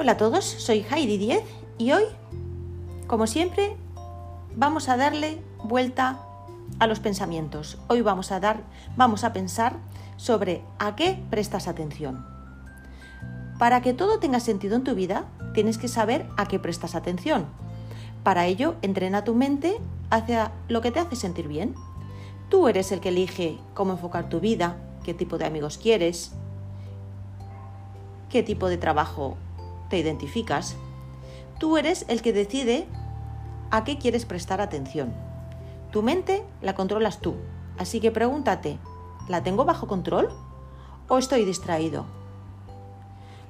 Hola a todos, soy Heidi Diez y hoy, como siempre, vamos a darle vuelta a los pensamientos. Hoy vamos a dar, vamos a pensar sobre a qué prestas atención. Para que todo tenga sentido en tu vida, tienes que saber a qué prestas atención. Para ello, entrena tu mente hacia lo que te hace sentir bien. Tú eres el que elige cómo enfocar tu vida, qué tipo de amigos quieres, qué tipo de trabajo te identificas. Tú eres el que decide a qué quieres prestar atención. Tu mente la controlas tú, así que pregúntate, ¿la tengo bajo control o estoy distraído?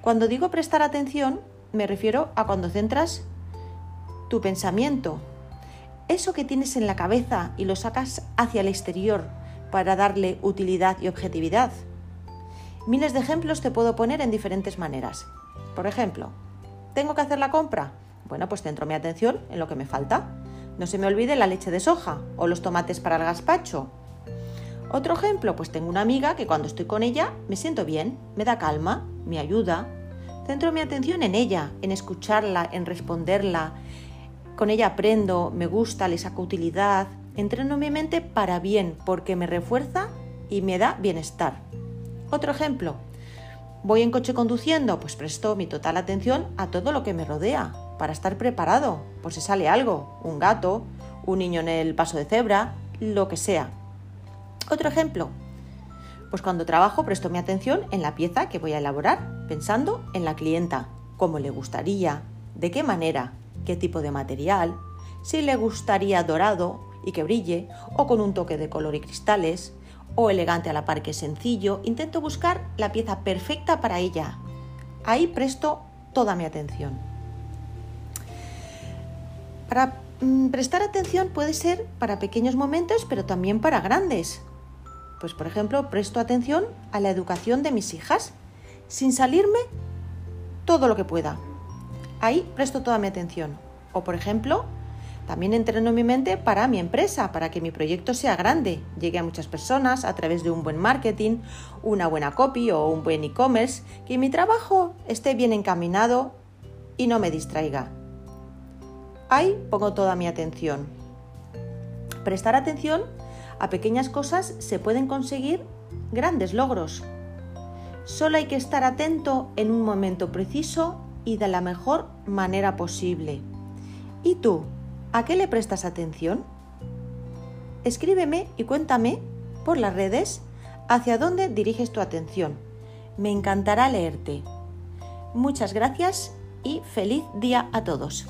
Cuando digo prestar atención, me refiero a cuando centras tu pensamiento, eso que tienes en la cabeza y lo sacas hacia el exterior para darle utilidad y objetividad. Miles de ejemplos te puedo poner en diferentes maneras. Por ejemplo, ¿tengo que hacer la compra? Bueno, pues centro mi atención en lo que me falta. No se me olvide la leche de soja o los tomates para el gazpacho. Otro ejemplo, pues tengo una amiga que cuando estoy con ella me siento bien, me da calma, me ayuda. Centro mi atención en ella, en escucharla, en responderla. Con ella aprendo, me gusta, le saco utilidad. Entreno mi mente para bien porque me refuerza y me da bienestar. Otro ejemplo, voy en coche conduciendo, pues presto mi total atención a todo lo que me rodea para estar preparado por si sale algo, un gato, un niño en el paso de cebra, lo que sea. Otro ejemplo, pues cuando trabajo presto mi atención en la pieza que voy a elaborar, pensando en la clienta, cómo le gustaría, de qué manera, qué tipo de material, si le gustaría dorado y que brille, o con un toque de color y cristales, o elegante a la par que sencillo, intento buscar la pieza perfecta para ella. Ahí presto toda mi atención. Para mm, prestar atención puede ser para pequeños momentos, pero también para grandes. Pues por ejemplo, presto atención a la educación de mis hijas, sin salirme todo lo que pueda. Ahí presto toda mi atención. O por ejemplo, también entreno mi mente para mi empresa, para que mi proyecto sea grande, llegue a muchas personas a través de un buen marketing, una buena copy o un buen e-commerce, que mi trabajo esté bien encaminado y no me distraiga. Ahí pongo toda mi atención. Prestar atención a pequeñas cosas se pueden conseguir grandes logros. Solo hay que estar atento en un momento preciso y de la mejor manera posible. ¿Y tú? ¿A qué le prestas atención? Escríbeme y cuéntame por las redes hacia dónde diriges tu atención. Me encantará leerte. Muchas gracias y feliz día a todos.